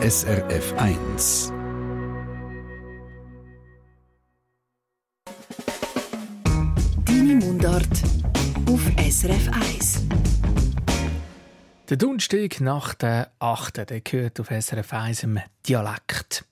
SRF 1. Deine Mundart auf SRF 1. Der Donnerstag nach der 8. der gehört auf SRF 1 im Dialekt.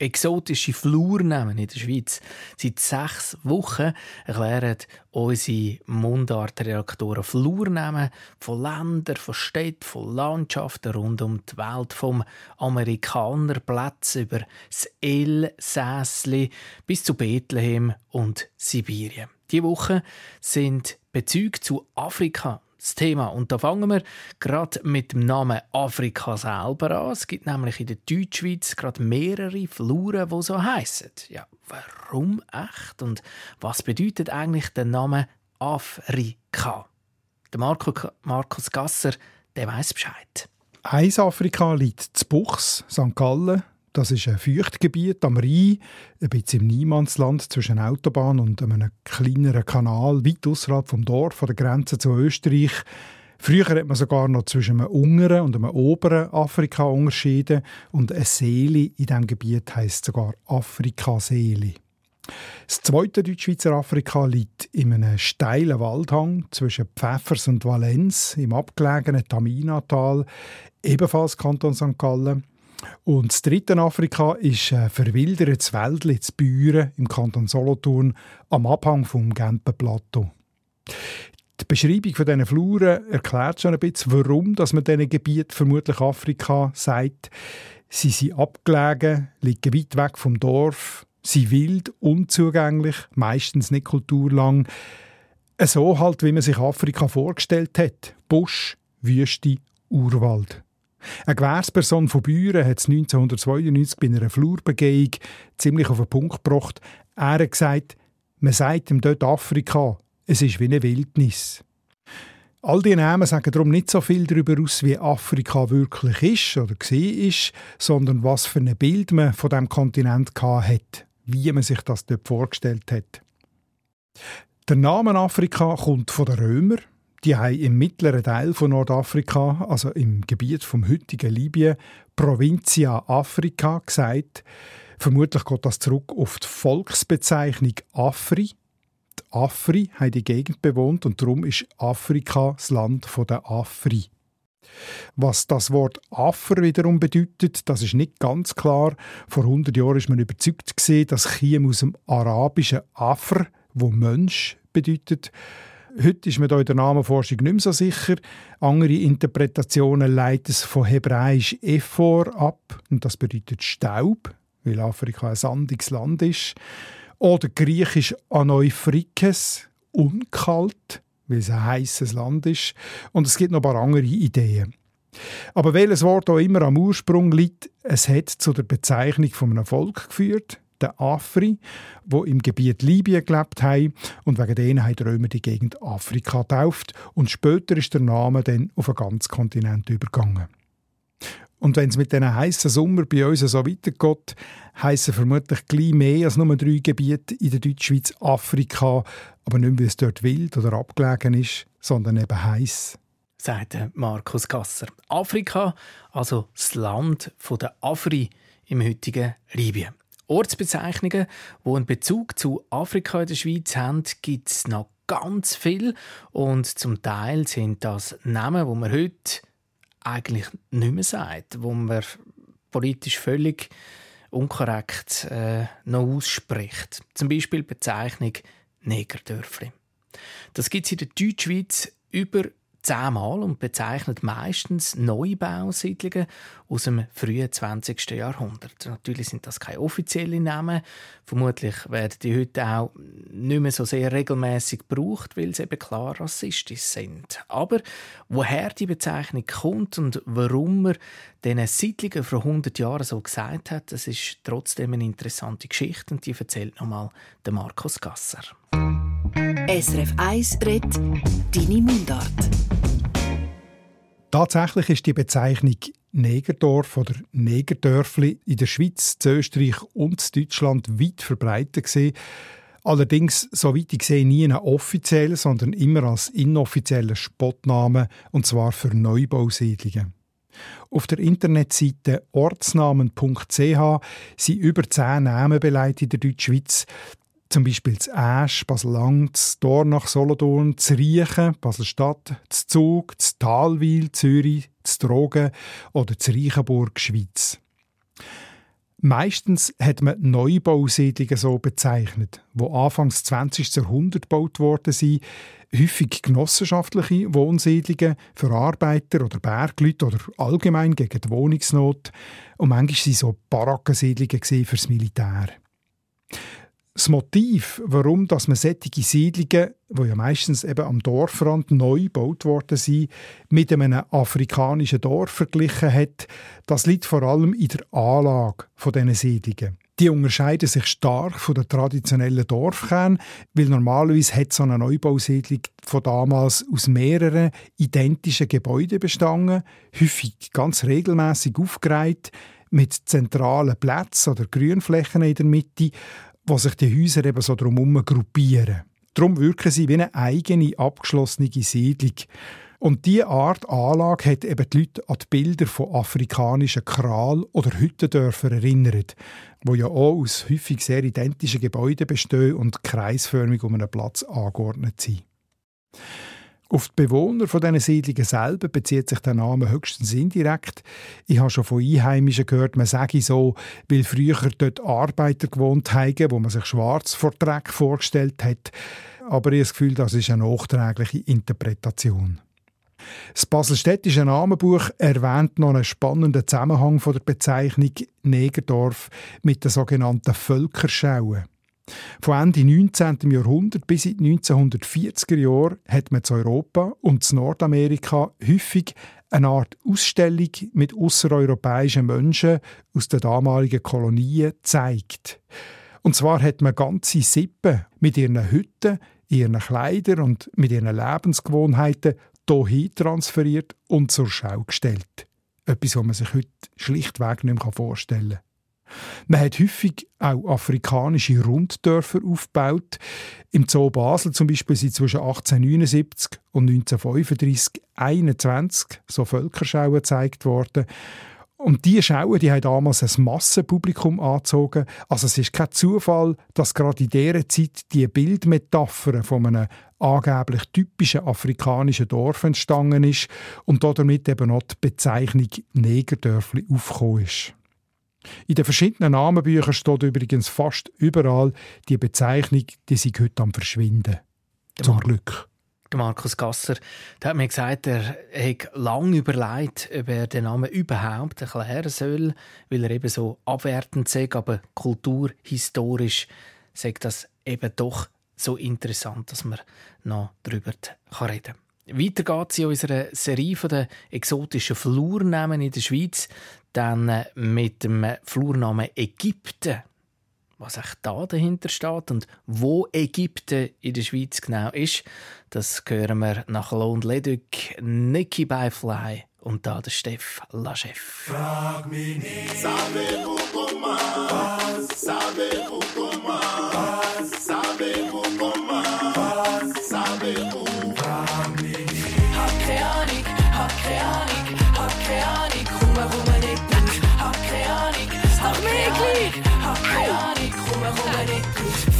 Exotische Flurnamen in der Schweiz. Seit sechs Wochen erklären unsere Mundartreaktoren Flurnamen von Ländern, von Städten, von Landschaften rund um die Welt, vom Amerikanerplatz über das Elsässli bis zu Bethlehem und Sibirien. Die Woche sind Bezüge zu Afrika das Thema. Und da fangen wir gerade mit dem Namen Afrika selber an. Es gibt nämlich in der Deutschschweiz gerade mehrere Fluren, die so heißen. Ja, warum echt? Und was bedeutet eigentlich der Name Afrika? Der Marco, Markus Gasser, der weiß Bescheid. Eins Afrika liegt zu Buchs, St. Gallen, das ist ein Feuchtgebiet am Rhein, ein bisschen im Niemandsland zwischen Autobahn und einem kleineren Kanal, weit außerhalb vom Dorf, von der Grenze zu Österreich. Früher hat man sogar noch zwischen einem unteren und einem oberen Afrika unterschieden und eine Seele in diesem Gebiet heisst sogar Afrikaseele. Das zweite Deutschschweizer Afrika liegt in einem steilen Waldhang zwischen Pfäffers und Valenz im abgelegenen Taminatal, ebenfalls Kanton St. Gallen. Und das dritte Afrika ist ein verwildertes Wäldchen zu Büren im Kanton Solothurn am Abhang vom Gempenplateau. Die Beschreibung von diesen Fluren erklärt schon ein bisschen, warum dass man diesen Gebiet vermutlich Afrika sagt. Sie sind abgelegen, liegen weit weg vom Dorf, sind wild, unzugänglich, meistens nicht kulturlang. So halt, wie man sich Afrika vorgestellt hat. Busch, Wüste, Urwald. Eine Gewährsperson von Büren hat es 1992 bei einer Flurbegehung ziemlich auf den Punkt gebracht. Er hat gesagt, man sagt ihm dort Afrika, es ist wie eine Wildnis. All die Namen sagen darum nicht so viel darüber aus, wie Afrika wirklich ist oder ist, sondern was für ein Bild man von dem Kontinent hat, wie man sich das dort vorgestellt hat. Der Name Afrika kommt von den Römern. Die haben im mittleren Teil von Nordafrika, also im Gebiet vom heutigen Libyen, Provincia Afrika gesagt. Vermutlich geht das zurück auf die Volksbezeichnung Afri. Die Afri haben die Gegend bewohnt und darum ist Afrika das Land der Afri. Was das Wort Affer wiederum bedeutet, das ist nicht ganz klar. Vor 100 Jahren ist man überzeugt gesehen, dass Chiem aus dem arabischen Afr, wo Mensch bedeutet, Heute ist man da in der Namenforschung nicht mehr so sicher. Andere Interpretationen leiten es von hebräisch Ephor ab, und das bedeutet Staub, weil Afrika ein sandiges Land ist. Oder griechisch Anoiphrikes, unkalt, weil es ein heißes Land ist. Und es gibt noch ein paar andere Ideen. Aber welches Wort auch immer am Ursprung liegt, es hat zu der Bezeichnung von einem Volk geführt den Afri, wo im Gebiet Libyen gelebt haben und wegen denen haben die Römer die Gegend Afrika getauft und später ist der Name dann auf einen ganzen Kontinent übergegangen. Und wenn es mit diesen heißen Sommer bei uns so weitergeht, heissen vermutlich gleich mehr als nur drei Gebiete in der Deutschschweiz Afrika, aber nicht weil es dort wild oder abgelegen ist, sondern eben heiß. Sagt Markus Gasser. Afrika, also das Land der Afri im heutigen Libyen. Ortsbezeichnungen, die einen Bezug zu Afrika in der Schweiz haben, gibt es noch ganz viel. Und zum Teil sind das Namen, wo man heute eigentlich nicht mehr sagt, wo man politisch völlig unkorrekt äh, noch ausspricht. Zum Beispiel die Bezeichnung Negerdörfli. Das gibt es in der Deutschschweiz über zehnmal und bezeichnet meistens Neubausiedlungen aus dem frühen 20. Jahrhundert. Natürlich sind das keine offiziellen Namen. Vermutlich werden die heute auch nicht mehr so sehr regelmäßig gebraucht, weil sie eben klar rassistisch sind. Aber woher die Bezeichnung kommt und warum man diesen Siedlungen vor 100 Jahren so gesagt hat, das ist trotzdem eine interessante Geschichte und die erzählt nochmal der Markus Gasser. SRF 1 redet Deine Mundart. Tatsächlich ist die Bezeichnung Negerdorf oder Negerdörfli in der Schweiz, Österreich und Deutschland weit verbreitet gewesen. Allerdings, soweit ich sehe, nie ein offizieller, sondern immer als inoffizieller Spottname, und zwar für Neubausiedlungen. Auf der Internetseite ortsnamen.ch sind über zehn Namen beleidigt in der Deutschschweiz. Zum Beispiel das Asch, Basel-Lang, das Dornach, Solothurn, das Riechen, Basel-Stadt, das Zug, das Talwil, Zürich, das Drogen oder das Reichenburg, Schweiz. Meistens hat man Neubausiedlungen so bezeichnet, wo anfangs 20. Jahrhundert gebaut worden sind, häufig genossenschaftliche Wohnsiedlungen für Arbeiter oder Bergleute oder allgemein gegen die Wohnungsnot. Und manchmal waren so Barackensiedlungen fürs Militär das Motiv, warum dass man solche Siedlungen, die ja meistens eben am Dorfrand neu gebaut worden sind, mit einem afrikanischen Dorf verglichen hat, das liegt vor allem in der Anlage dieser Siedlungen. Die unterscheiden sich stark von den traditionellen Dorfkernen, weil normalerweise hat so eine Neubausiedlung von damals aus mehreren identischen Gebäuden bestanden, häufig ganz regelmäßig aufgereiht, mit zentralen Plätzen oder Grünflächen in der Mitte wo sich die Häuser eben so drumherum gruppieren. Darum wirken sie wie eine eigene, abgeschlossene Siedlung. Und diese Art Anlage hat eben die Leute an die Bilder von afrikanischen Kral- oder Hüttendörfern erinnert, wo ja auch aus häufig sehr identischen Gebäuden bestehen und kreisförmig um einen Platz angeordnet sind. Auf die Bewohner von diesen Siedlungen selber bezieht sich der Name höchstens indirekt. Ich habe schon von Einheimischen gehört, man sage so, weil früher dort Arbeiter gewohnt haben, wo man sich schwarz vor Dreck vorgestellt hat. Aber ich habe das Gefühl, das ist eine nachträgliche Interpretation. Das Baselstädtische Namenbuch erwähnt noch einen spannenden Zusammenhang von der Bezeichnung Negerdorf mit den sogenannten Völkerschauen. Von Ende 19. Jahrhundert bis in die 1940er Jahre hat man zu Europa und zu Nordamerika häufig eine Art Ausstellung mit außereuropäischen Menschen aus den damaligen Kolonien gezeigt. Und zwar hat man ganze Sippen mit ihren Hütten, ihren Kleidern und mit ihren Lebensgewohnheiten hierhin transferiert und zur Schau gestellt. Etwas, was man sich heute schlichtweg nicht mehr vorstellen kann. Man hat häufig auch afrikanische Runddörfer aufgebaut. Im Zoo Basel zum Beispiel sind zwischen 1879 und 1935 21 so Völkerschauen gezeigt worden. Und diese Schauen die haben damals ein Massenpublikum angezogen. Also es ist kein Zufall, dass gerade in dieser Zeit die Bildmetapher von einem angeblich typischen afrikanischen Dorf entstanden ist und damit eben auch die Bezeichnung Negerdörfli aufgekommen ist. In den verschiedenen Namenbüchern steht übrigens fast überall die Bezeichnung, die sich heute am Verschwinden. Der Zum Mar Glück. Der Markus Gasser der hat mir gesagt, er hat lange überlegt, ob er den Namen überhaupt erklären soll, weil er eben so abwertend sagt, aber kulturhistorisch sagt das eben doch so interessant, dass man noch darüber reden kann. Weiter geht es in unserer Serie der exotischen Flurnamen in der Schweiz, dann äh, mit dem Flurnamen Ägypten. Was auch da dahinter steht und wo Ägypten in der Schweiz genau ist, das hören wir nach Lone Leduc, Nicky by Fly und da der Steff Lachef. Frag mich nicht, savez-vous comment, savez-vous comment,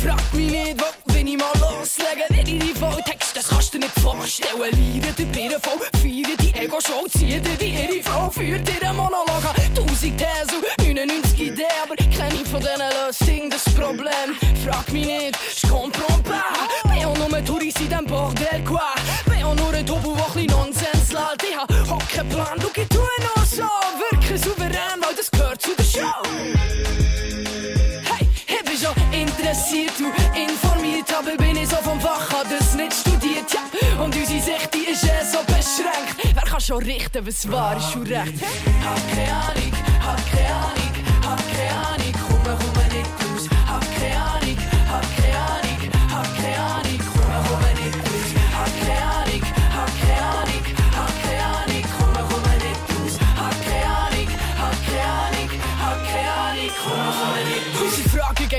Frag mich nicht, wo, wenn ich mal loslege, wenn ich die Volltext, das kannst du nicht vorstellen. Liere die Birne voll, feiere die Ego-Show, ziehe dir die ihre Frau, führt einen Monolog an. Tausend Thesen, 99 Ideen, aber ich kenne von denen Lösungen das Problem. Frag mich nicht, je comprends pas. Bin auch nur Tourist in dem Bordel, quoi. Bin auch nur ein Tobu, der ein Nonsens lädt. Ich hab Hockeplan, du, ich tue noch so. Wirke souverän, weil das gehört zu der Show interessiert, du informiert, aber bin ich so vom Fach, hab das nicht studiert, ja. Und unsere Sicht, die ist eh so beschränkt. Wer kann schon richten, was wahr ist und recht? Hab keine Ahnung, hab keine Ahnung, hab keine Ahnung, komm, komm nicht raus. Hab keine Ahnung, hab keine Ahnung, hab keine Ahnung, komm, komm nicht raus. Hab keine Ahnung, hab keine Ahnung, hab keine Ahnung, komm, komm nicht raus. Hab keine Ahnung, hab keine Ahnung, hab keine Ahnung, komm, komm nicht raus.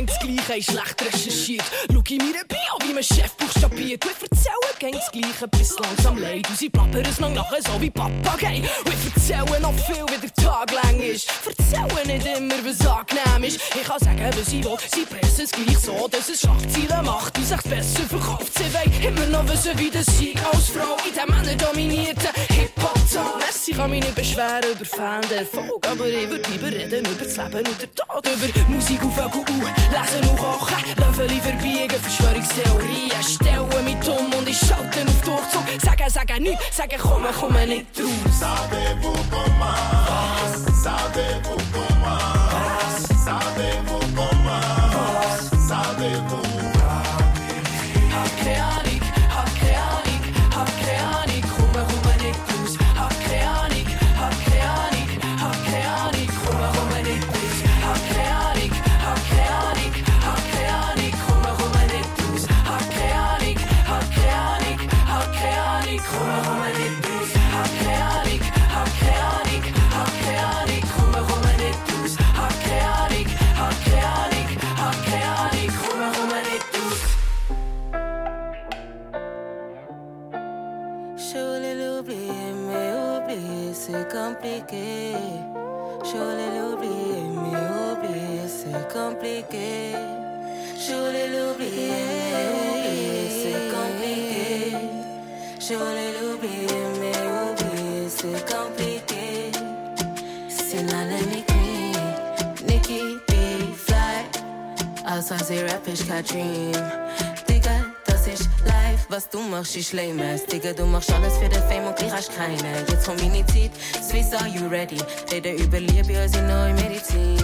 Gäng das Gleiche, ist schlecht recherchiert. Schau in meine Bio, wie mein Chef buchstabiert. Wir erzählen gäng das Gleiche, bis langsam leid. Und sie plappern es lang nachher so wie Papagei. Und ich erzähle noch viel, wie der Tag lang ist. Erzähle nicht immer, was angenehm ist. Ich kann sagen, was ich will. Sie pressen es gleich so, dass es Schachziele macht und sich besser verkauft. Sie wollen immer noch wissen, wie das Sieg als Frau in dem Männer-dominierten Hip-Hop-Zone. Ich kann mich nicht beschweren über Fan-Erfolg, aber ich würde lieber reden über das Leben und den Tod, über Musik auf Vögel, lesen und kochen, Löffel verbiegen, Verschwörungstheorien, stellen mich dumm und ich schalte auf Durchzug. Sagen, sagen nichts, sagen komm, komm nicht raus. Savez-vous comment? Savez-vous comment? Savez-vous ich Dream. Digga, das ist live. Was du machst, ist lame. Digga, du machst alles für den Fame und gleich hast keine. Jetzt komm meine Zeit, Swiss, are you ready? Rede über Liebe als die neue Medizin.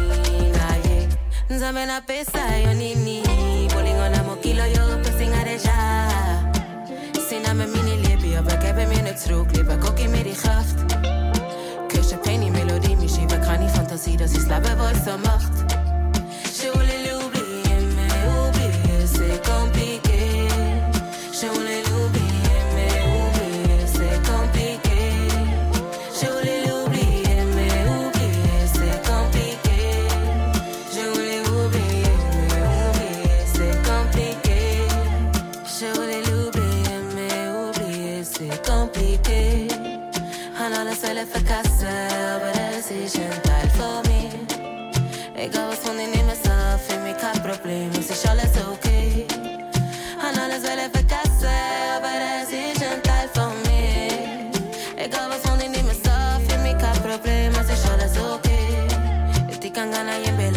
Ah, yeah. Nzambe na pesa yo nini bolingo na mokilo yo kosinga deja sina me mini libi aber hem in het terug lieber guck mir die Kraft Küche Penny Melodie mich über keine Fantasie dass ich's lebe was so macht von den nehmen sagt, für mich kein Problem, es ist alles okay. Han alles väl förkastat, aber das ist ein Teil von mir. Egal was von den nehmen sagt, für mich kein Problem, es ist alles okay. Ich kann gar nicht bella,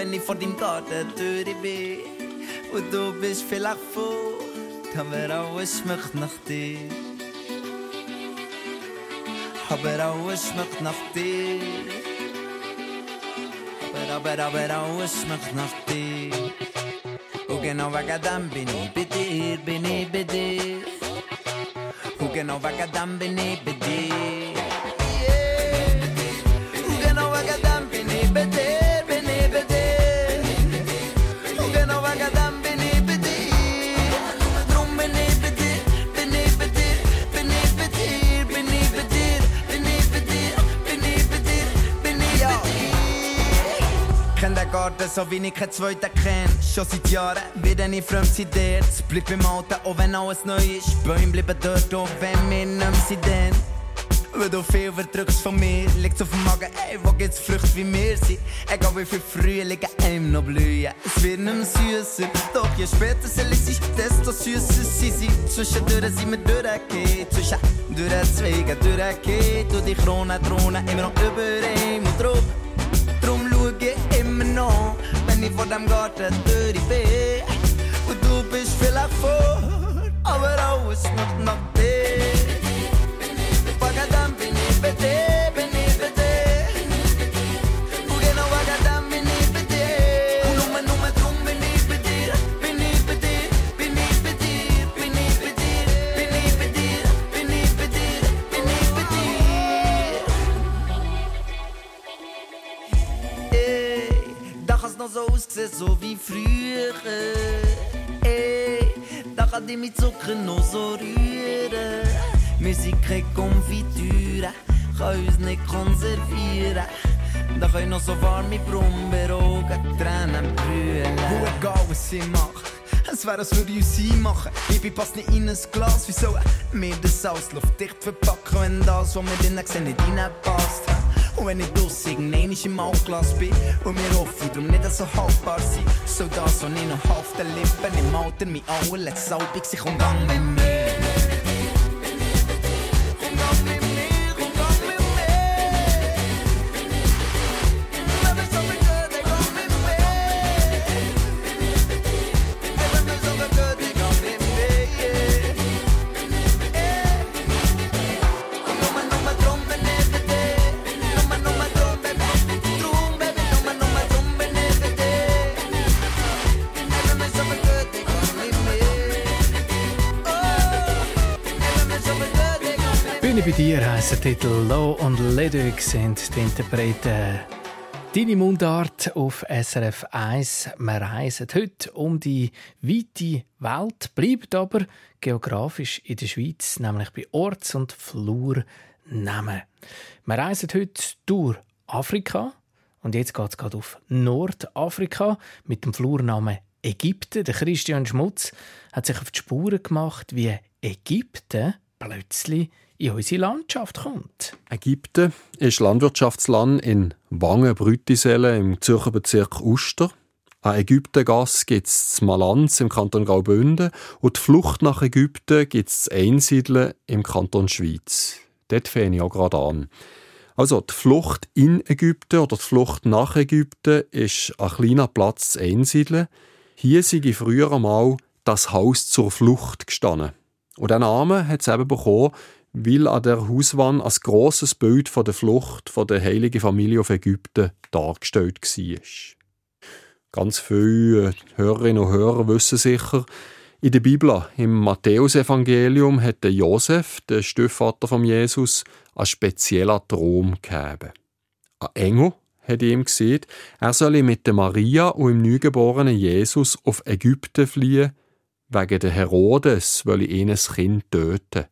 noch, wenn ich vor deinem Gartentür bin. Und du bist vielleicht fort, aber alles schmeckt nach dir. Aber alles schmeckt nach dir. Aber, aber, aber alles schmeckt nach dir. Und so wie ich keinen zweiten kenn. Schon seit Jahren wird ich fremd seit dir. Es bleibt beim Alten, auch wenn alles neu ist. Bäume bleiben dort, auch wenn wir nicht sind. Dann. Weil du viel verdrückst von mir, liegt's auf dem Magen, ey, wo gibt's Früchte wie wir sind? Egal wie viel Frühlinge einem noch blühen, es wird nicht mehr süßer. Doch je später sie ist, desto süßer sie sind. Zwischendurch sind wir durchgehend, zwischen durch Zweigen durchgehend. Du die Krone, Drohne, immer noch über ihm und drum. Wenn ich vor dem Garten durch bin. Und du bist vielleicht vor, aber alles noch nach dir. Wagadam bini bete, bini so ausgesehen, so wie früher. Ey, da kann die mit Zucker noch so rühren. Wir sind keine Konfitüre, kann uns nicht konservieren. Da können noch so warme Brumberogen, Tränen brüllen. Wo egal, was sie macht. Es wäre, als würde ich uns einmachen. Baby passt nicht in ein Glas. Wie sollen wir das alles luftdicht verpacken, wenn das, was wir drinnen sehen, nicht reinpasst? Und wenn ich durch irgendein im Altglas bin und mir offen, darum nicht so haltbar sein, so das, was ich noch auf den Lippen im Alter, mein allerletztes Salbig sich umgang mit mir. Der Titel Low und Ledig sind die Interpreten. Deine Mundart auf SRF 1. Wir reisen heute um die weite Welt, bleibt aber geografisch in der Schweiz, nämlich bei Orts- und Flurnamen. Wir reisen heute durch Afrika und jetzt geht es gerade auf Nordafrika mit dem Flurnamen Ägypten. Der Christian Schmutz hat sich auf die Spuren gemacht, wie Ägypten plötzlich in unsere Landschaft kommt. Ägypten ist Landwirtschaftsland in Wangen-Brütisellen im Zürcher Bezirk Uster. An Ägyptengasse gibt es Malanz im Kanton Graubünden und die Flucht nach Ägypten gibt es Einsiedeln im Kanton Schweiz. Dort fange ich auch gerade an. Also die Flucht in Ägypten oder die Flucht nach Ägypten ist ein kleiner Platz Einsiedeln. Hier sei früher einmal das Haus zur Flucht gestanden. Und den Namen hat es eben bekommen, weil an der Hauswand ein grosses Bild von der Flucht von der heiligen Familie auf Ägypten dargestellt war. Ganz viele Hörerinnen und Hörer wissen sicher, in der Bibel, im Matthäusevangelium, hat Josef, der Stiefvater von Jesus, einen speziellen Traum gegeben. Ein Engel hat ihm gesagt, er solle mit der Maria und dem neugeborenen Jesus auf Ägypten fliehen, wegen der Herodes, weil ihn ein Kind töten.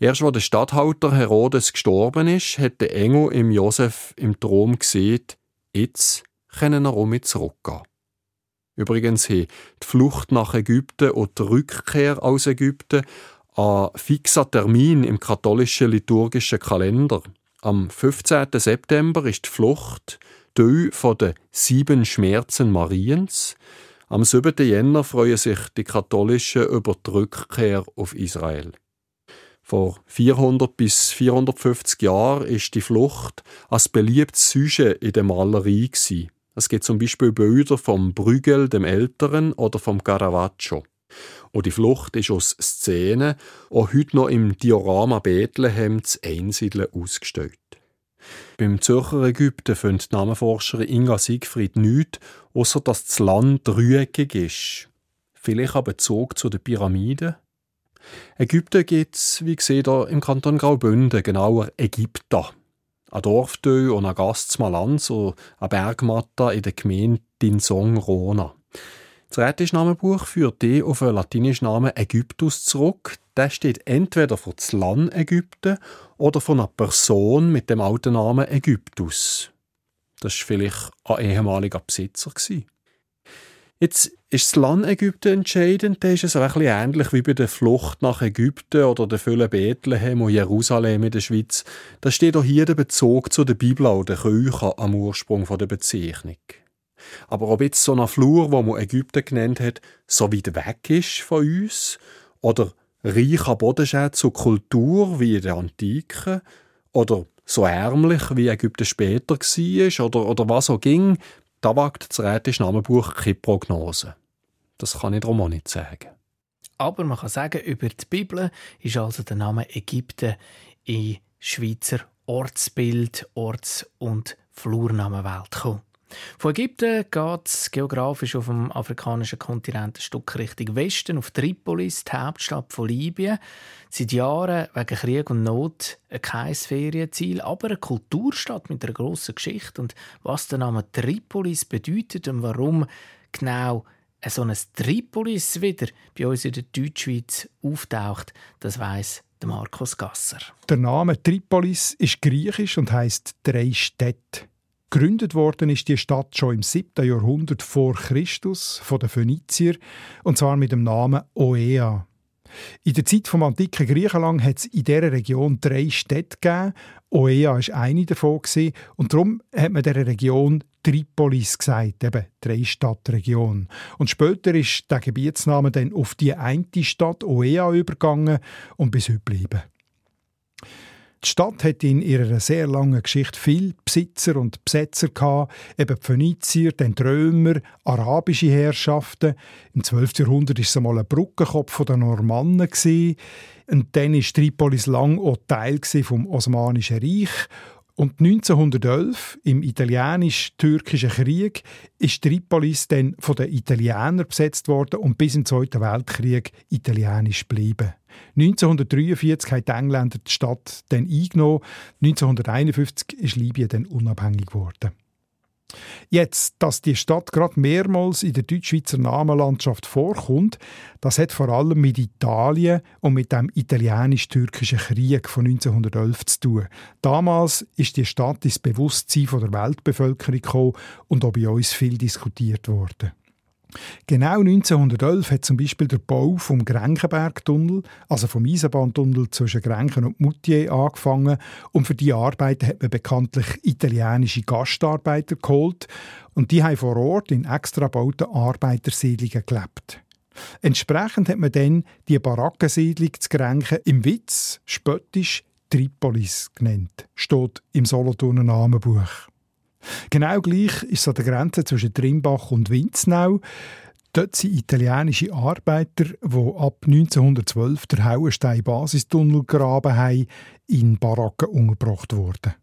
Erst als der Statthalter Herodes gestorben ist, hat der Engel im Josef im Traum gesehen, jetzt können er um zurückgehen. Übrigens haben die Flucht nach Ägypten und die Rückkehr aus Ägypten einen fixer Termin im katholischen liturgischen Kalender. Am 15. September ist die Flucht die von den sieben Schmerzen Mariens. Am 7. Jänner freuen sich die Katholischen über die Rückkehr auf Israel. Vor 400 bis 450 Jahren ist die Flucht als beliebtes Sujet in der Malerei. Es gibt zum Beispiel Bilder vom Brügel dem Älteren oder vom Caravaggio. Und die Flucht ist aus Szenen auch heute noch im Diorama Bethlehem zu Einsiedeln ausgestellt. Beim Zürcher Ägypten findet die Namenforscherin Inga Siegfried nichts, außer dass das Land dreieckig ist. Vielleicht ein Bezug zu den Pyramiden? Ägypten gibt es, wie gesehen, hier im Kanton Graubünden, genauer Ägypta. Ein Dorfteil und ein Gast Malanz und ein Bergmatta in der Gemeinde Dinsong-Rona. Das Rätischnamenbuch führt die auf den latinischen Namen Ägyptus zurück. Der steht entweder für das Land Ägypten oder von einer Person mit dem alten Namen Ägyptus. Das war vielleicht ein ehemaliger Besitzer. Jetzt ist das Land Ägypten entscheidend. Da ist es auch ein bisschen ähnlich wie bei der Flucht nach Ägypten oder der Fülle Bethlehem und Jerusalem in der Schweiz. Da steht auch hier der Bezug zu der Bibel und der Kirche am Ursprung der Bezeichnung. Aber ob jetzt so ein Flur, wo man Ägypten genannt hat, so weit weg ist von uns oder reich an Bodenschätzen und Kultur wie in der Antike oder so ärmlich wie Ägypten später war oder, oder was auch ging, da wagt das Rätische Namenbuch keine Prognose. Das kann ich darum auch nicht sagen. Aber man kann sagen, über die Bibel ist also der Name Ägypten in Schweizer Ortsbild, Orts- und Flurnamenwelt gekommen. Von Ägypten geht es geografisch auf dem afrikanischen Kontinent ein Stück Richtung Westen, auf Tripolis, die Hauptstadt von Libyen. Seit Jahren wegen Krieg und Not kein Ferienziel, aber eine Kulturstadt mit einer grossen Geschichte. Und was der Name Tripolis bedeutet und warum genau so ein Tripolis wieder bei uns in der Deutschschweiz auftaucht, das weiß Markus Gasser. Der Name Tripolis ist griechisch und heißt drei Städte. Gegründet worden ist die Stadt schon im 7. Jahrhundert vor Christus von den Phönizier und zwar mit dem Namen Oea. In der Zeit vom antiken Griechenland hat es in dieser Region drei Städte gegeben. Oea war eine davon und darum hat man dieser Region Tripolis gesagt, eben drei Stadtregion. Und später ist der Gebietsname dann auf die eine Stadt Oea übergegangen und bis heute geblieben. Die Stadt hat in ihrer sehr langen Geschichte viele Besitzer und Besetzer gehabt, eben die Phönizier, dann die Römer, arabische Herrschaften. Im 12. Jahrhundert war es einmal ein Brückenkopf der Normannen. Und dann war Tripolis lang auch Teil vom Osmanischen Reich. Und 1911, im italienisch-türkischen Krieg, ist Tripolis dann von den Italienern besetzt worden und bis im Zweiten Weltkrieg italienisch geblieben. 1943 haben die Engländer die Stadt dann eingenommen. 1951 ist Libyen dann unabhängig geworden. Jetzt, dass die Stadt gerade mehrmals in der deutsch-schweizer Namenlandschaft vorkommt, das hat vor allem mit Italien und mit dem italienisch-türkischen Krieg von 1911 zu tun. Damals ist die Stadt ins Bewusstsein der Weltbevölkerung gekommen und auch bei uns viel diskutiert worden. Genau 1911 hat zum Beispiel der Bau vom Grenchenbergtunnel, also vom Eisenbahntunnel zwischen Grenchen und Moutier, angefangen und für die Arbeiten hat man bekanntlich italienische Gastarbeiter geholt und die haben vor Ort in extra gebauten Arbeitersiedlungen gelebt. Entsprechend hat man dann die Barackensiedlung zu Grenchen im Witz, spöttisch Tripolis genannt, steht im Solothurner Namenbuch. Genau gleich ist es an der Grenze zwischen Trimbach und Winznau. Dort sind italienische Arbeiter, die ab 1912 den Hauenstein-Basistunnel graben haben, in Baracken umgebracht worden.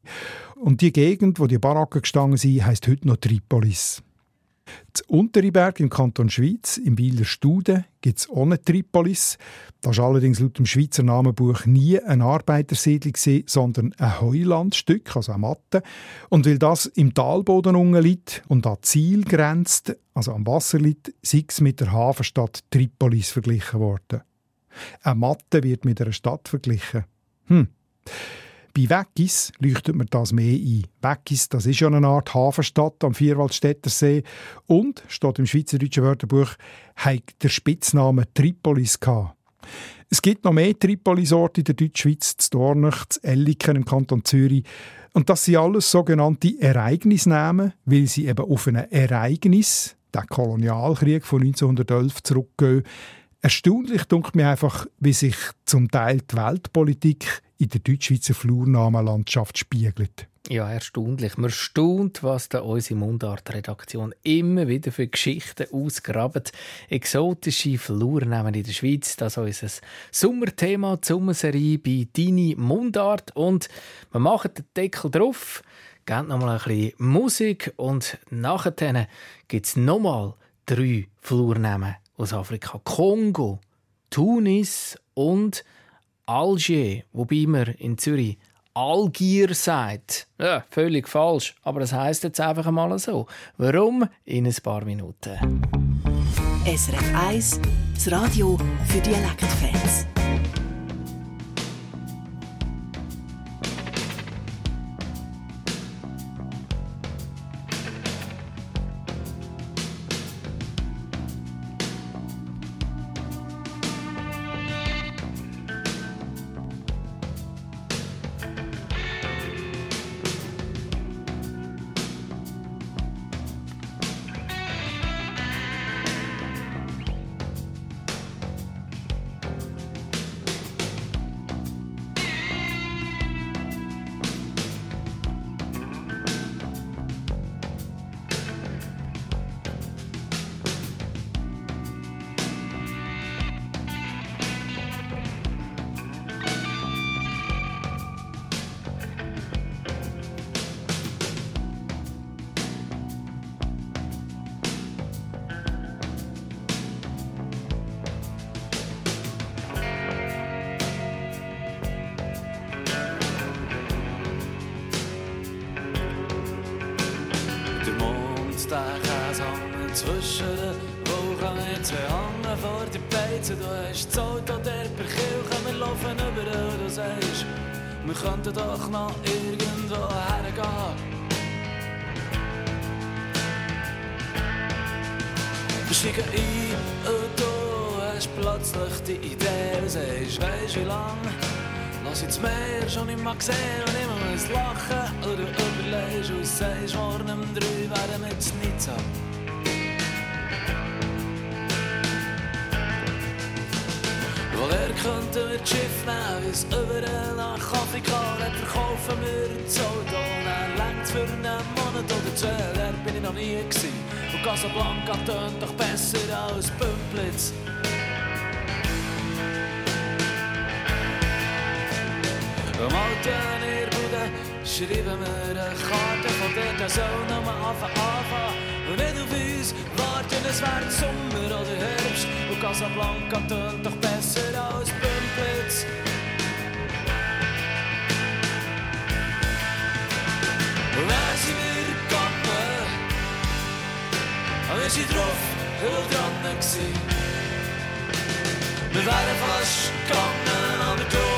Und die Gegend, wo die Baracken gestanden sind, heisst heute noch Tripolis. Das Unteriberg im Kanton Schweiz, im Bieler Stude, gibt es ohne Tripolis. Das war allerdings laut dem Schweizer Namenbuch nie eine Arbeitersiedlung, sondern ein Heulandstück, also eine Matte. Und weil das im Talboden unten liegt und an Ziel grenzt, also am Wasser liegt, sei es mit der Hafenstadt Tripolis verglichen worden. Eine Matte wird mit einer Stadt verglichen. Hm. Bei Weggis leuchtet mir das mehr ein. Weggis, das ist ja eine Art Hafenstadt am Vierwaldstättersee und, steht im Schweizerdeutschen Wörterbuch, hat der Spitzname Tripolis gehabt. Es gibt noch mehr Tripolis-Orte in der Deutschschweiz, zu Dornach, zu Elliken im Kanton Zürich. Und das sind alles sogenannte Ereignisnamen, weil sie eben auf ein Ereignis, den Kolonialkrieg von 1911, zurückgehen. Erstaunlich dunkelt mir einfach, wie sich zum Teil die Weltpolitik in der deutsch-schweizer Flurnamenlandschaft spiegelt. Ja, erstaunlich. Man staunt, was da unsere Mundart-Redaktion immer wieder für Geschichten ausgraben. Exotische Flurnamen in der Schweiz, das ist unser Sommerthema, die Sommerserie bei Dini Mundart. Und wir machen den Deckel drauf, geben nochmal ein bisschen Musik und nachher gibt es nochmal drei Flurnamen aus Afrika. Kongo, Tunis und Algier, wobei man in Zürich Algier sagt. Ja, völlig falsch, aber das heißt jetzt einfach einmal so. Warum? In ein paar Minuten. SRF 1, das Radio für Dialektfans. Hast das Auto der Kirche, wir laufen überall, du sagst, wir könnten doch noch irgendwo hergehen. Wir steigen ein und du hast plötzlich die Idee, du sagst, weisst wie lang? Lass ich das Meer schon nicht mehr gesehen und immer muss lachen oder überlegst und sagst, morgen um drei werden wir jetzt nicht könnten wir das Schiff nehmen, wie es überall nach Afrika hat, verkaufen wir das Auto, dann längt's für einen Monat oder zwei, da bin ich noch nie gewesen. Und Casablanca tönt doch besser als Pümplitz. Am alten Irrbude schreiben wir eine Karte von dir, der soll nochmal anfangen. Und nicht auf uns warten, es wird Sommer oder Herbst. Und Casablanca tönt doch besser als Pümplitz. Und dann sind wir gegangen, und wir sind drauf, heel dran gewesen. Wir wären fast gegangen, aber du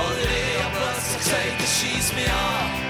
oder ich hab plötzlich gesagt, es schießt mich an. Dann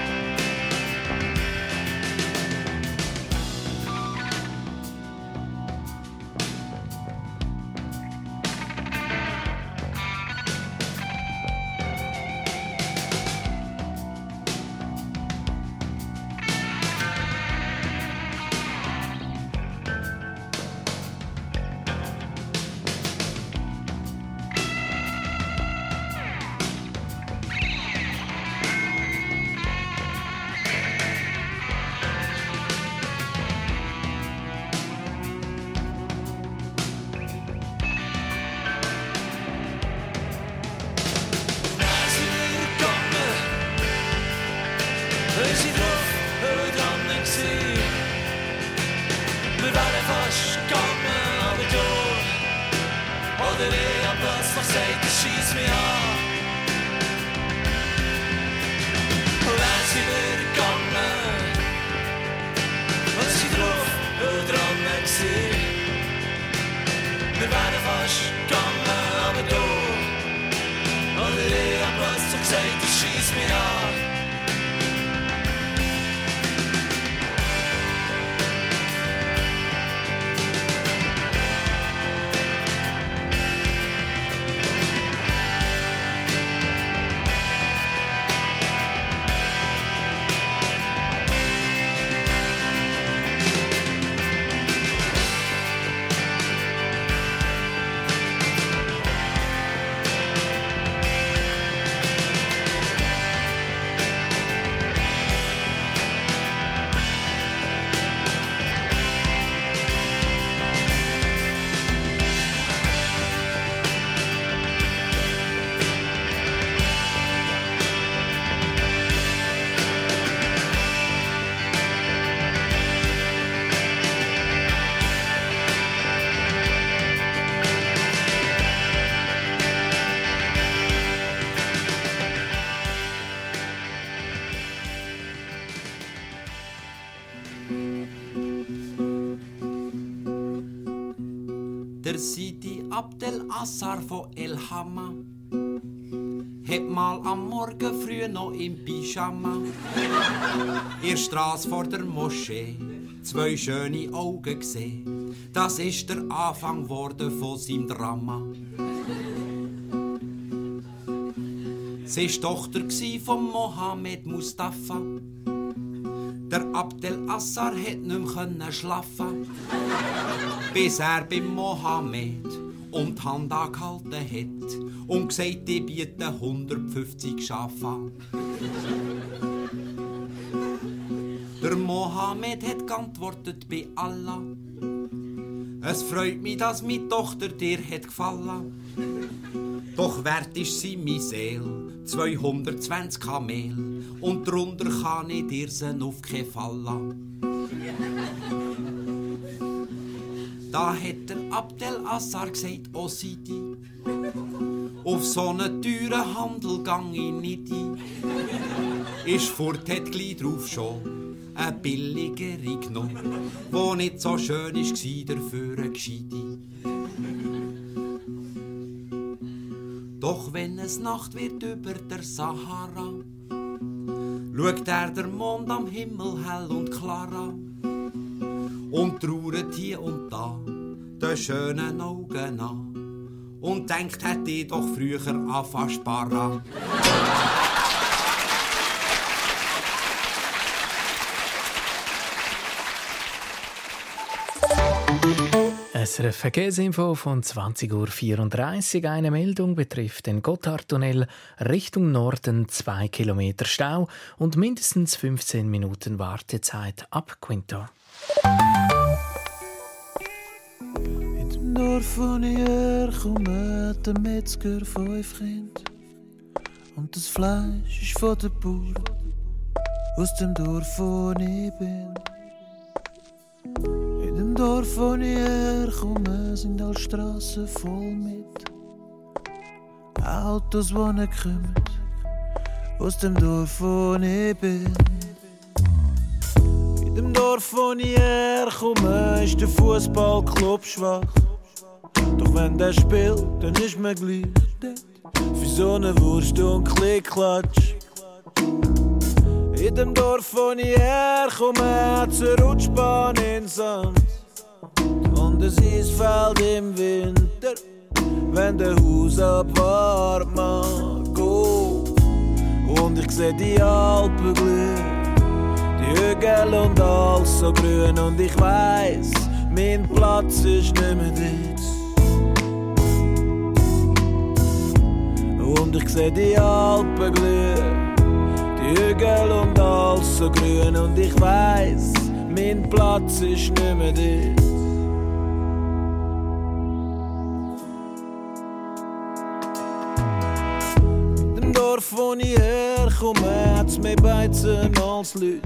Assar von El Hamma hat mal am Morgen früh noch im Pyjama der Straße vor der Moschee zwei schöne Augen gesehen. Das ist der Anfang worden von seinem Drama. Sie war Tochter von Mohammed Mustafa. Der Abdel Assar hat nicht mehr schlafen bis er beim Mohammed um die Hand angehalten hat und gesagt, ich biete 150 Schafe an. Der Mohammed hat geantwortet bei Allah. Es freut mich, dass meine Tochter dir hat gefallen. Doch wert ist sie mi Seel, 220 Kamel, und drunter kann ich dir sie auf keinen Fall lassen. Da hat der Abdel Assar gesagt, oh Sidi, auf so einen teuren Handel gang ich nicht ein. Ist fort, hat gleich drauf schon eine billigere genommen, wo nicht so schön war, dafür eine gescheite. Doch wenn es Nacht wird über der Sahara, schaut er der Mond am Himmel hell und klar an und trauert hier und da den schönen Augen an und denkt, hätte ich doch früher anfangen sparen. SRF Verkehrsinfo von 20.34 Uhr. Eine Meldung betrifft den Gotthardtunnel Richtung Norden 2 Kilometer Stau und mindestens 15 Minuten Wartezeit ab Quinto. In dem Dorf, wo ich herkomme, hat der Metzger fünf Kinder. Und das Fleisch ist von den Bauern aus dem Dorf, wo ich bin. In dem Dorf, wo ich herkomme, sind alle Straßen voll mit Autos, die nicht kommen. Aus dem Dorf, wo ich bin. Dorf, wo ich herkomme, ist der Fußballclub schwach. Doch wenn der spielt, dann ist man gleich dort. Für so eine Wurst und Klickklatsch. In dem Dorf, wo ich herkomme, eine Rutschbahn in Sand. Und ein Eisfeld im Winter, wenn der Haus abwarm mag. Und ich seh die Alpen glühen, Hügel und alles so grün. Und ich weiß, mein Platz ist nicht mehr dort. Und ich seh die Alpen glühen, die Hügel und alles so grün. Und ich weiß, mein Platz ist nicht mehr dort. Dorf, wo ich hat's mehr Beizen als Leute.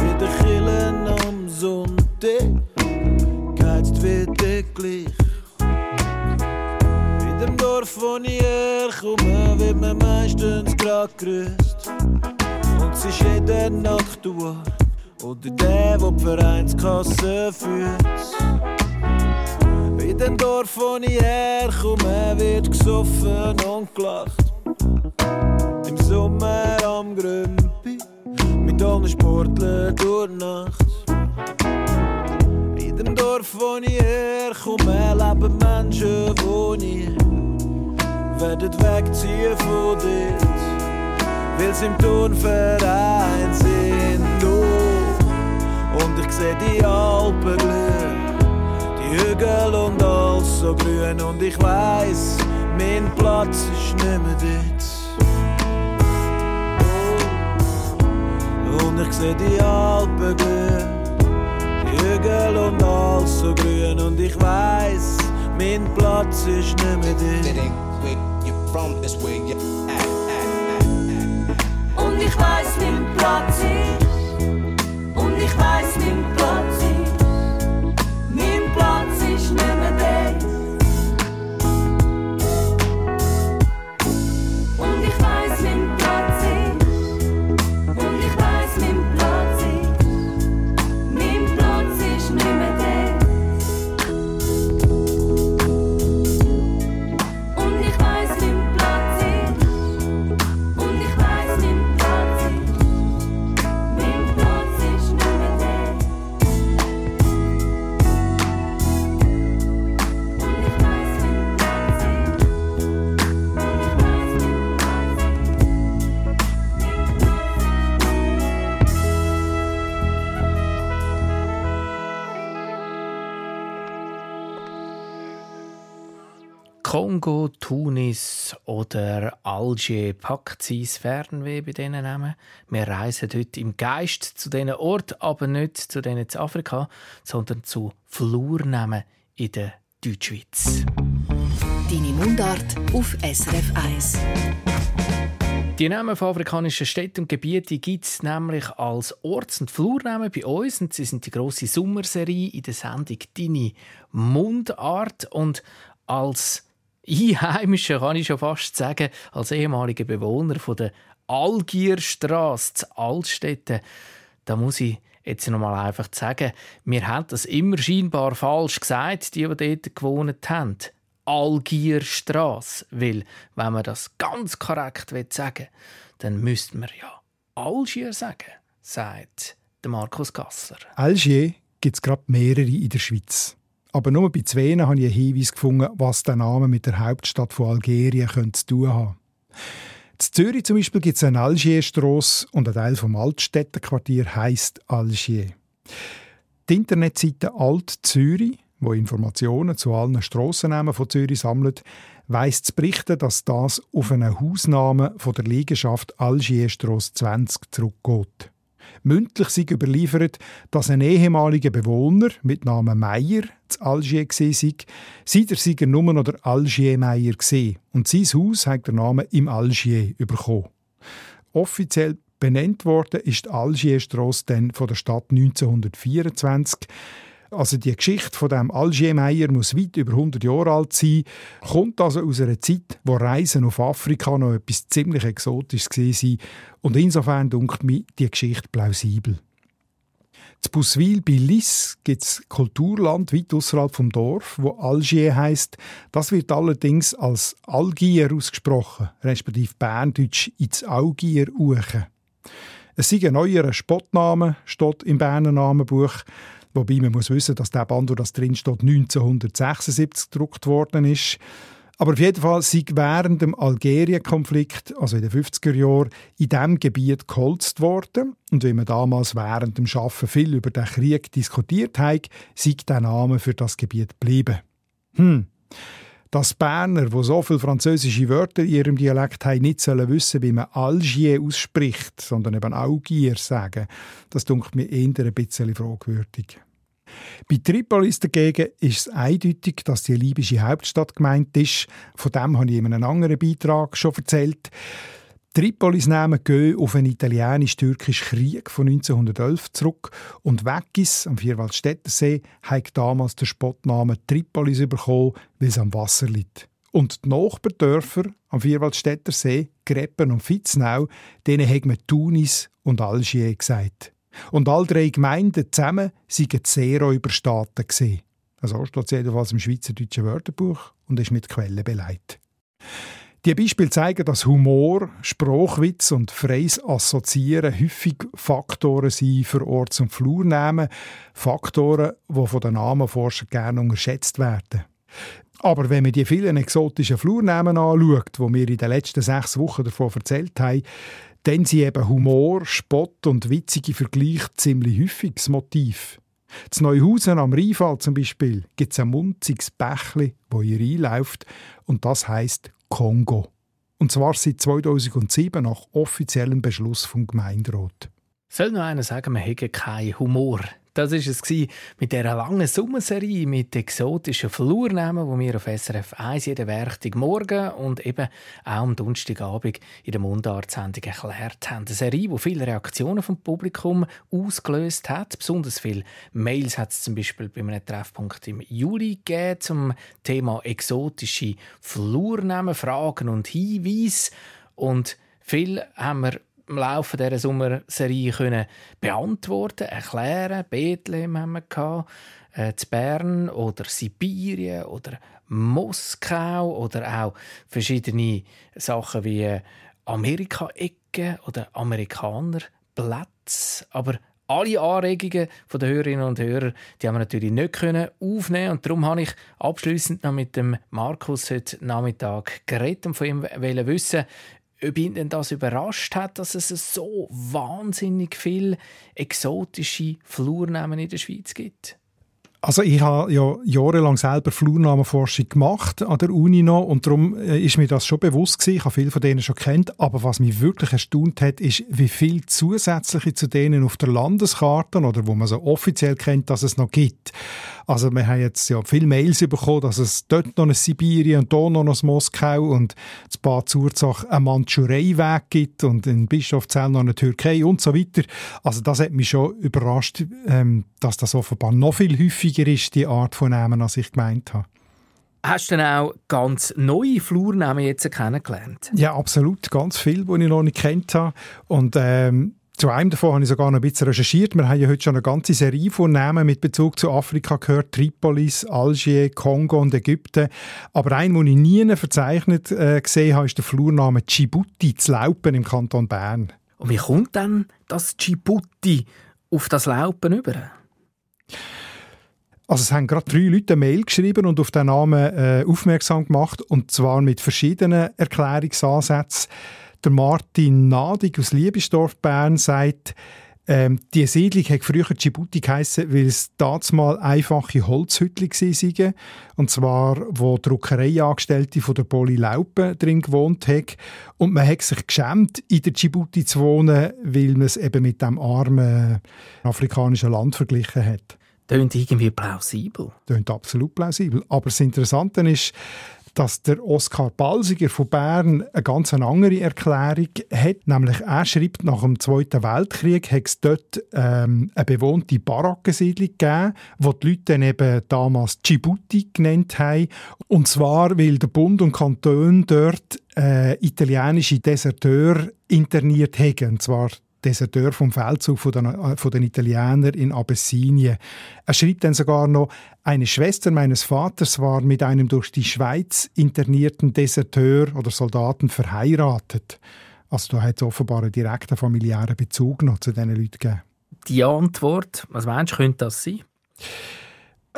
In den Killen am Sonntag geheizt wird gleich. In dem Dorf, wo ich herkomme, wird man meistens grad gerüst. Und es ist jeder Nacht du oder der, der die Vereinskasse führt. In dem Dorf, wo ich herkomme, wird gesoffen und gelacht. Im Sommer am Grümpi, mit allen Sportlern durch Nacht. In dem Dorf, wo ich herkomme, leben Menschen, die nie werden wegziehen von dort, weil sie im Turnverein sind. Oh. Und ich seh die Alpen glühen, die Hügel und alles so grün. Und ich weiß, mein Platz ist nicht mehr dort. Und ich seh die Alpen glühen, die Hügel und alles so grün. Und ich weiß, mein Platz ist nicht mehr dort. Und ich weiß, mein Platz ist. Und ich weiß, mein Platz Kongo, Tunis oder Algier packt sein Fernweh bei diesen Namen. Wir reisen heute im Geist zu diesen Orten, aber nicht zu denen zu Afrika, sondern zu Flurnamen in der Deutschschweiz. Deine Mundart auf SRF 1. Die Namen von afrikanischen Städten und Gebieten gibt es nämlich als Orts- und Flurnamen bei uns. Und sie sind die grosse Sommerserie in der Sendung «Deine Mundart». Und als Einheimischer kann ich schon fast sagen, als ehemaliger Bewohner von der Algierstraße zu Altstetten, da muss ich jetzt noch mal einfach sagen, wir haben das immer scheinbar falsch gesagt, die, die dort gewohnt haben. Algierstrasse. Weil, wenn man das ganz korrekt sagen will, dann müsste man ja Algier sagen, sagt Markus Gasser. Algier gibt es gerade mehrere in der Schweiz. Aber nur bei zwei habe ich einen Hinweis gefunden, was der Name mit der Hauptstadt von Algerien könnte zu tun haben. In Zürich zum Beispiel gibt es eine Algierstrasse und ein Teil vom Altstädtenquartier heisst Algier. Die Internetseite Alt Zürich, wo Informationen zu allen Strassennamen von Zürich sammelt, weiss zu berichten, dass das auf einen Hausname von der Liegenschaft Algierstrasse 20 zurückgeht. Mündlich sei überliefert, dass ein ehemaliger Bewohner mit Namen Meier zu Algier gesehen sei. Seither sei er nur noch der Algier Meier gesehen und sein Haus hat der Name im Algier bekommen. Offiziell benannt worden ist die Algierstrasse dann von der Stadt 1924. Also die Geschichte von dem Algiermeier muss weit über 100 Jahre alt sein, kommt also aus einer Zeit, wo Reisen auf Afrika noch etwas ziemlich Exotisches war und insofern dunkelt mir die Geschichte plausibel. Z Buswil bei Lis gibt es Kulturland weit außerhalb vom Dorf, wo Algier heißt. Das wird allerdings als Algier ausgesprochen, respektive Berndeutsch ins Augier uche. Es sei ein neuerer Spottname, steht im Berner Namenbuch. Wobei man muss wissen, dass der Band, wo das drin steht, 1976 gedruckt worden ist. Aber auf jeden Fall sei während dem Algerien-Konflikt, also in den 50er Jahren, in diesem Gebiet geholzt worden. Und wie man damals während dem Schaffen viel über den Krieg diskutiert hat, sei der Name für das Gebiet geblieben. Hm. Dass Berner, wo so viele französische Wörter in ihrem Dialekt haben, nicht sollen wissen, wie man Algier ausspricht, sondern eben Augier sagen, das dunkelt mir eher ein bisschen fragwürdig. Bei Tripolis dagegen ist es eindeutig, dass die libysche Hauptstadt gemeint ist. Von dem habe ich in einem anderen Beitrag schon erzählt. Tripolis Namen gehen auf einen italienisch-türkischen Krieg von 1911 zurück und Weggis am Vierwaldstättersee hat damals den Spottnamen Tripolis bekommen, weil es am Wasser liegt. Und die Nachbardörfer am Vierwaldstättersee, Greppen und Fitznau, denen hat man Tunis und Algier gesagt. Und all drei Gemeinden zusammen waren Seeräuberstaaten. gewesen. Also steht es jedenfalls im Schweizerdeutschen Wörterbuch und ist mit Quellen beleidigt. Die Beispiele zeigen, dass Humor, Sprachwitz und freies Assoziieren häufig Faktoren sind für Orts- und Flurnamen. Faktoren, die von den Namenforschern gerne unterschätzt werden. Aber wenn man die vielen exotischen Flurnamen anschaut, die wir in den letzten sechs Wochen davon erzählt haben, dann sind eben Humor, Spott und witzige Vergleiche ziemlich häufig das Motiv. Zu Neuhausen am Rheinfall zum Beispiel gibt es ein munziges Bächli, wo ihr reinläuft, und das heißt Kongo. Und zwar seit 2007 nach offiziellem Beschluss vom Gemeinderat. Soll noch einer sagen, wir hätten keinen Humor? Das war es mit dieser langen Sommerserie mit exotischen Flurnamen, die wir auf SRF 1 jeden Werktagmorgen und eben auch am Donnerstagabend in der Mundart-Sendung erklärt haben. Eine Serie, die viele Reaktionen vom Publikum ausgelöst hat. Besonders viele Mails hat es zum Beispiel bei einem Treffpunkt im Juli gegeben zum Thema exotische Flurnamen, Fragen und Hinweise. Und viel haben wir im Laufe dieser Sommerserie können beantworten, erklären. Bethlehem haben wir gehabt, äh, zu Bern oder Sibirien oder Moskau oder auch verschiedene Sachen wie Amerika-Ecke oder Amerikanerplätze. Aber alle Anregungen der Hörerinnen und Hörer, die haben wir natürlich nicht können aufnehmen und darum habe ich abschließend noch mit dem Markus heute Nachmittag geredet und von ihm wissen, ob ihn denn das überrascht hat, dass es so wahnsinnig viele exotische Flurnamen in der Schweiz gibt. Also ich habe ja jahrelang selber Flurnamenforschung gemacht an der Uni noch und darum äh, ist mir das schon bewusst gewesen. Ich habe viele von denen schon kennt, aber was mich wirklich erstaunt hat, ist, wie viel zusätzliche zu denen auf der Landeskarte oder wo man so offiziell kennt, dass es noch gibt. Also wir haben jetzt ja viele Mails bekommen, dass es dort noch ein Sibirien und hier noch ein Moskau und in Bad Zurzach einen Mandschurei-Weg gibt und in Bischofszell noch eine Türkei und so weiter. Also das hat mich schon überrascht, ähm, dass das offenbar noch viel häufiger ist, die Art von Namen, als ich gemeint habe. Hast du denn auch ganz neue Flurnamen jetzt kennengelernt? Ja, absolut. Ganz viel, die ich noch nicht kennt habe. Und ähm, Zu einem davon habe ich sogar noch ein bisschen recherchiert. Wir haben ja heute schon eine ganze Serie von Namen mit Bezug zu Afrika gehört. Tripolis, Algier, Kongo und Ägypten. Aber einen, den ich nie verzeichnet äh, gesehen habe, ist der Flurname Djibouti, zu Laupen im Kanton Bern. Und wie kommt dann das Djibouti auf das Laupen über? Also es haben gerade drei Leute eine Mail geschrieben und auf den Namen äh, aufmerksam gemacht und zwar mit verschiedenen Erklärungsansätzen. Der Martin Nadig aus Liebesdorf, Bern, sagt, ähm, die Siedlung hat früher Djibouti geheissen, weil es damals einfache Holzhütten waren. Und zwar, wo Druckereiangestellte von der Poli Laupen drin gewohnt haben. Und man hat sich geschämt, in der Djibouti zu wohnen, weil man es eben mit dem armen afrikanischen Land verglichen hat. Tönt irgendwie plausibel. Tönt absolut plausibel. Aber das Interessante ist, dass der Oskar Balsiger von Bern eine ganz andere Erklärung hat. Nämlich er schreibt, nach dem Zweiten Weltkrieg hat es dort ähm, eine bewohnte Barackensiedlung gegeben, wo die Leute dann eben damals Djibouti genannt haben. Und zwar, weil der Bund und Kanton dort äh, italienische Deserteure interniert haben. Und zwar Deserteur vom Feldzug von den, äh, von den Italienern in Abessinien. Er schrieb dann sogar noch, eine Schwester meines Vaters war mit einem durch die Schweiz internierten Deserteur oder Soldaten verheiratet. Also da hat es offenbar einen direkten familiären Bezug noch zu diesen Leuten gegeben. Die Antwort, was meinst du, könnte das sein?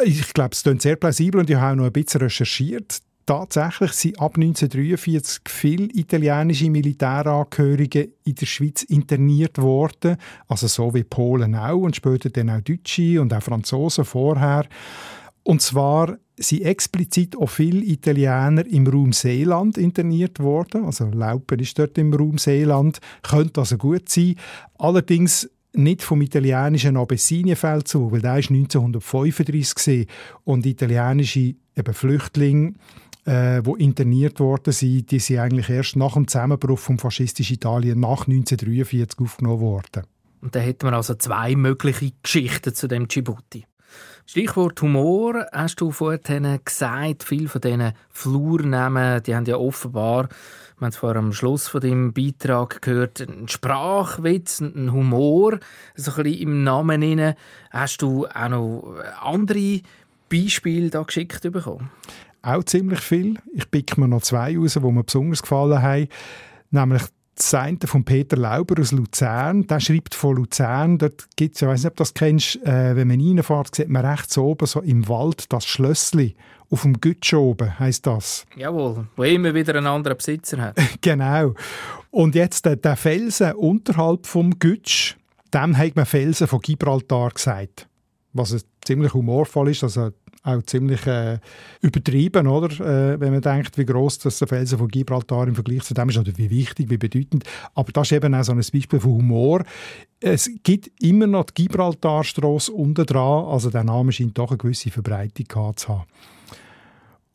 Ich glaube, es klingt sehr plausibel und ich habe auch noch ein bisschen recherchiert. Tatsächlich sind ab 1943 viele italienische Militärangehörige in der Schweiz interniert worden, also so wie Polen auch und später dann auch Deutsche und auch Franzosen vorher. Und zwar sind explizit auch viele Italiener im Raum Seeland interniert worden. Also Laupen ist dort im Raum Seeland, könnte also gut sein. Allerdings nicht vom italienischen Abessinien-Feldzug, weil der war 1935 gewesen. und italienische eben Flüchtlinge äh, interniert worden sind, die sind eigentlich erst nach dem Zusammenbruch vom faschistischen Italien nach 1943 aufgenommen worden. Und da hätten wir also zwei mögliche Geschichten zu dem Djibouti. Stichwort Humor, hast du vorhin gesagt, viele von diesen Flurnamen, die haben ja offenbar, wir haben es vorher am Schluss von dem Beitrag gehört, einen Sprachwitz, einen Humor, so ein bisschen im Namen drin. Hast du auch noch andere Beispiele da geschickt bekommen? Auch ziemlich viel. Ich pick mir noch zwei raus, die mir besonders gefallen haben. Nämlich das eine von Peter Lauber aus Luzern. Der schreibt von Luzern. Dort gibt es, ich weiß nicht, ob du das kennst, äh, wenn man reinfährt, sieht man rechts oben so im Wald das Schlössli. Auf dem Gütsch oben heisst das. Jawohl, wo immer wieder einen anderen Besitzer hat. genau. Und jetzt der, der Felsen unterhalb vom Gütsch, dem hat man Felsen von Gibraltar gesagt. Was ziemlich humorvoll ist, also auch ziemlich äh, übertrieben, oder? Äh, wenn man denkt, wie groß das der Felsen von Gibraltar im Vergleich zu dem ist, oder wie wichtig, wie bedeutend. Aber das ist eben auch so ein Beispiel von Humor. Es gibt immer noch die Gibraltarstrasse unten dran, also der Name scheint doch eine gewisse Verbreitung gehabt zu haben.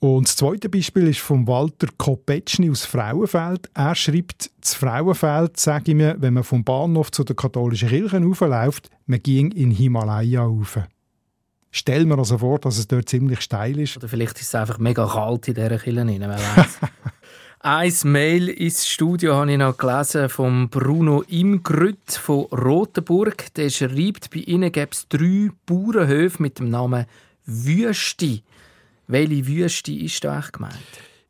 Und das zweite Beispiel ist von Walter Kopetschny aus Frauenfeld. Er schreibt, das Frauenfeld, sage ich mir, wenn man vom Bahnhof zu der katholischen Kirche raufläuft, man ging in Himalaya rauf. Stell mir also vor, dass es dort ziemlich steil ist. Oder vielleicht ist es einfach mega kalt in dieser Kille rein, wer weiß. Ein Mail ins Studio habe ich noch gelesen von Bruno Imgrütt von Rotenburg. Der schreibt, bei ihnen gäbe es drei Bauernhöfe mit dem Namen Wüste. Welche Wüste ist da eigentlich gemeint?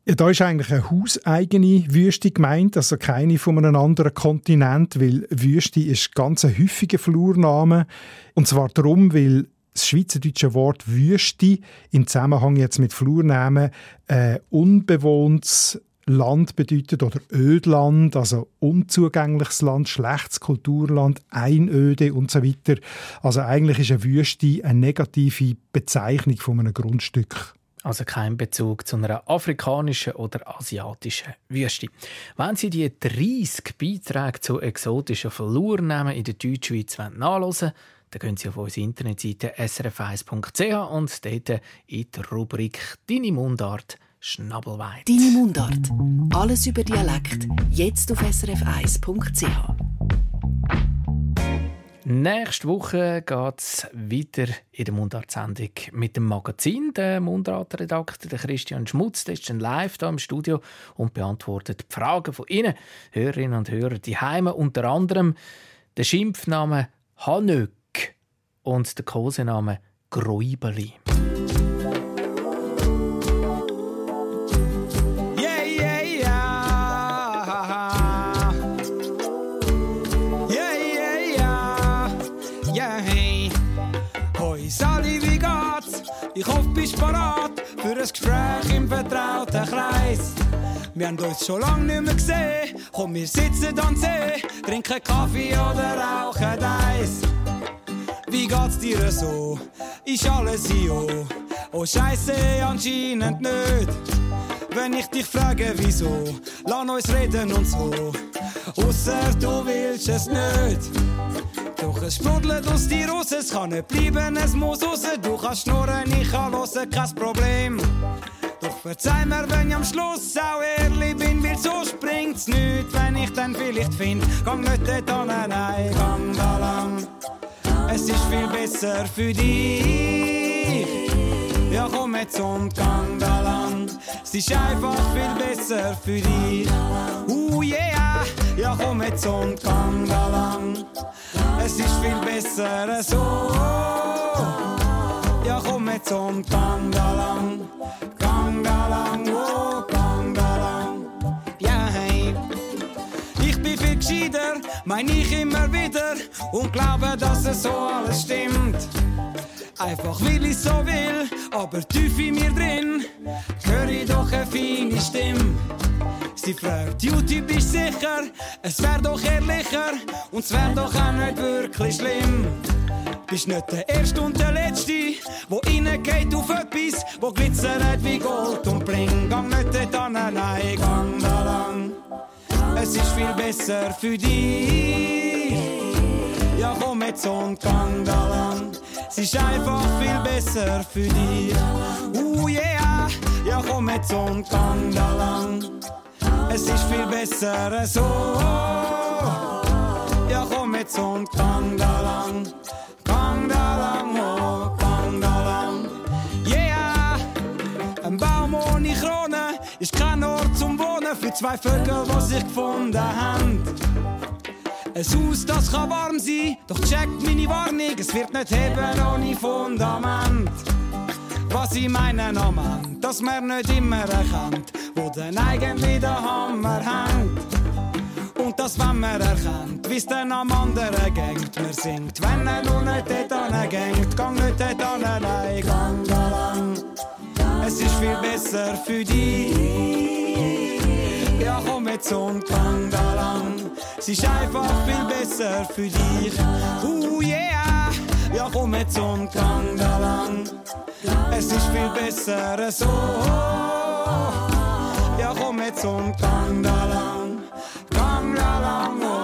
Ja, da ist eigentlich eine hauseigene Wüste gemeint, also keine von einem anderen Kontinent, weil Wüste ist ganz ein häufiger Flurname. Und zwar darum, weil das schweizerdeutsche Wort Wüste im Zusammenhang jetzt mit Flurnamen äh, unbewohntes Land bedeutet oder Ödland, also unzugängliches Land, schlechtes Kulturland, Einöde und so weiter. Also eigentlich ist eine Wüste eine negative Bezeichnung von einem Grundstück. Also kein Bezug zu einer afrikanischen oder asiatischen Wüste. Wenn Sie die 30 Beiträge zu exotischen Flurnamen in der Deutschschweiz nachlesen wollen, dann gehen Sie auf unsere Internetseite srf1.ch und dort in der Rubrik «Deine Mundart» Schnabelweit. Deine Mundart. Alles über Dialekt. Jetzt auf srf1.ch. Nächste Woche geht es weiter in der Mundart-Sendung mit dem Magazin. Der Mundart-Redakteur Christian Schmutz der ist dann live hier im Studio und beantwortet die Fragen von Ihnen, Hörerinnen und Hörern, die Heime unter anderem Der Schimpfname Hanök und der Kosename Gräubeli. Ich hoffe, bist parat für ein Gespräch im vertrauten Kreis. Wir haben uns schon lange nicht mehr gesehen. Komm, wir sitzen an See, trinken Kaffee oder rauchen Eis. Wie geht's dir so? Ist alles IO? Oh Scheiße, anscheinend nicht. Wenn ich dich frage, wieso, lass uns reden und so. Ausser du willst es nicht. Doch es sprudelt aus dir raus, es kann nicht bleiben, es muss raus. Du kannst schnurren, ich kann hören, kein Problem. Doch verzeih mir, wenn ich am Schluss auch ehrlich bin, weil so springt's nicht, wenn ich dann vielleicht find, gang nicht dort an, nein, gang da lang. Es ist viel besser für dich. Ja, komm jetzt und gang. Es ist einfach viel besser für dich. Uh, yeah. Ja, komm jetzt und gang. Es ist viel besser so. Ja, komm jetzt und gang da lang. Gang oh, gescheiter, mein ich immer wieder und glaube, dass es so alles stimmt. Einfach weil ich so will, aber tief in mir drin höre ich doch eine feine Stimme. Sie fragt, YouTube ist sicher, es wär doch ehrlicher und es wär doch auch nicht wirklich schlimm. Bist nicht der Erste und der Letzte, wo reingeht auf etwas, wo glitzert wie Gold und bling. Gang nicht dort an, nein, gang da lang. Es ist viel besser für dich. Ja, komm jetzt und gang da lang. Es ist einfach viel besser für dich. Uh, yeah. Ja, komm jetzt und gang da lang. Es ist viel besser so. Ja, komm jetzt und gang da lang. Gang da lang, ist kein Ort zum Wohnen für zwei Vögel, die sich gefunden haben. Ein Haus, das kann warm sein, doch checkt meine Warnung, es wird nicht heben ohne Fundament. Was ich meine am Ende, dass man nicht immer erkennt, wo denn eigentlich der Hammer hängt. Und das, wenn man erkennt, wie's dann am anderen gängt, man singt, wenn er nur nicht dort angängt, gang nicht dort an, nein, gang da lang. Es ist viel besser für dich. Ja, komm jetzt da lang. Es ist einfach viel besser für dich. Uh, yeah. Ja, komm jetzt da lang. Es ist viel besser so. Ja, komm jetzt und gang da oh,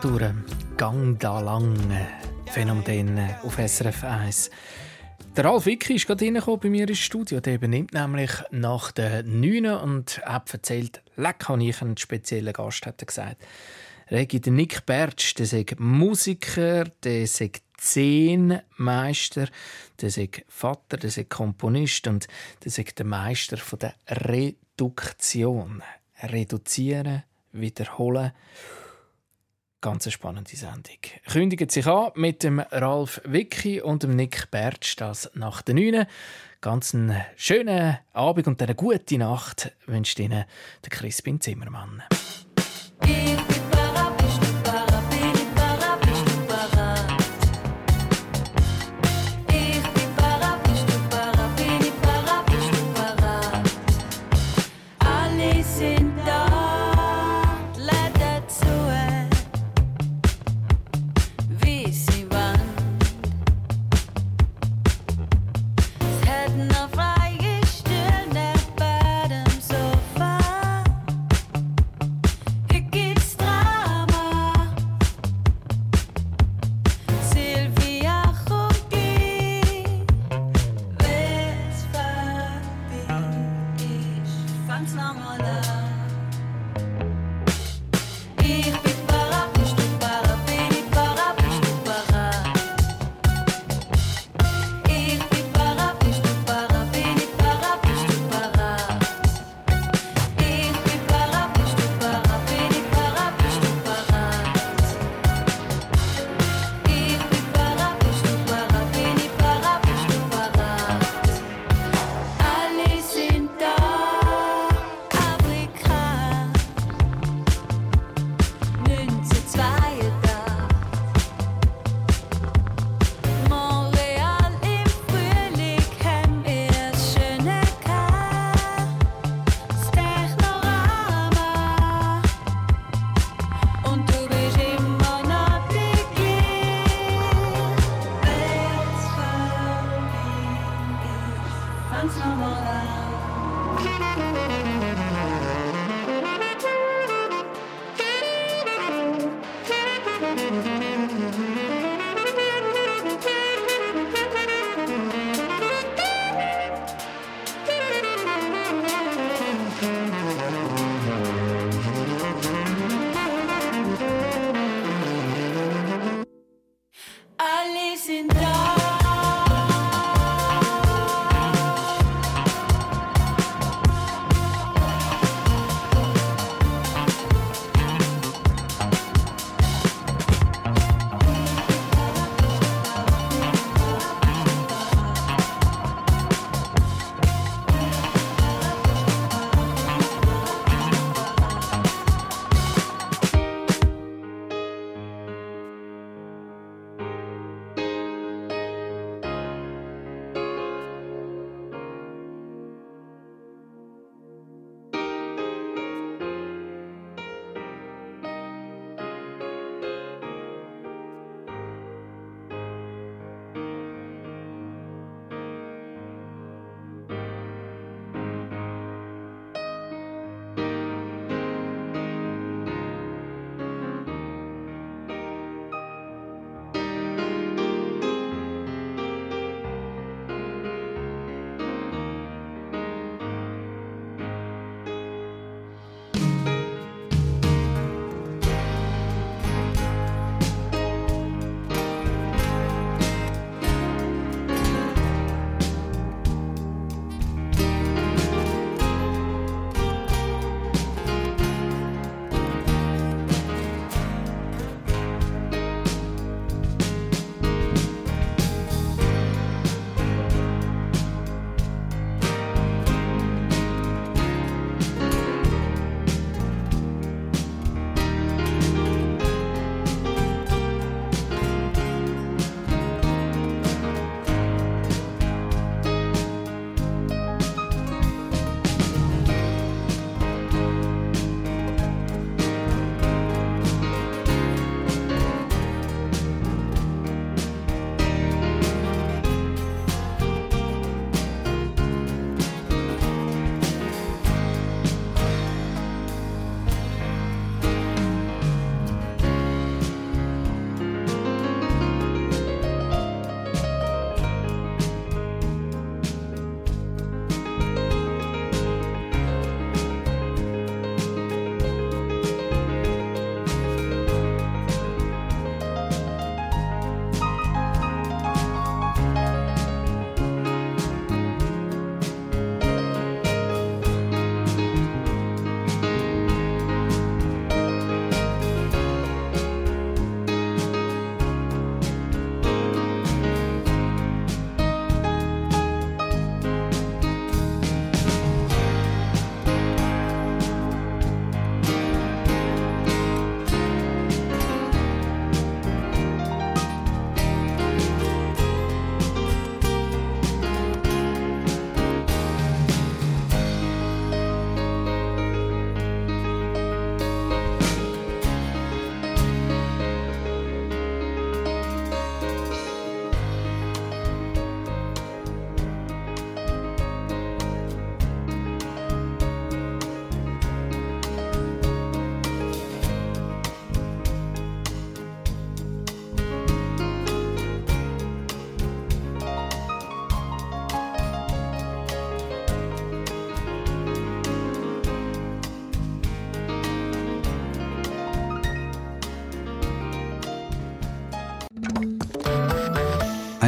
durch, gang da lang. Phänomen auf SRF 1. Der Ralf Wicki ist gerade reingekommen bei mir ins Studio. Der übernimmt nämlich nach der 9 und hat erzählt, leck habe ich einen speziellen Gast, hat er gesagt. Regi, der Nick Bertsch, der ist Musiker, der ist Zehnmeister, der ist Vater, der ist Komponist und der ist der Meister von der Reduktion. Reduzieren, wiederholen. Ganz eine spannende Sendung. Kündigt sich an mit dem Ralf Wicki und dem Nick Bertsch, das nach der 9. Ganz einen schönen Abend und eine gute Nacht wünscht Ihnen der Crispin Zimmermann. rire.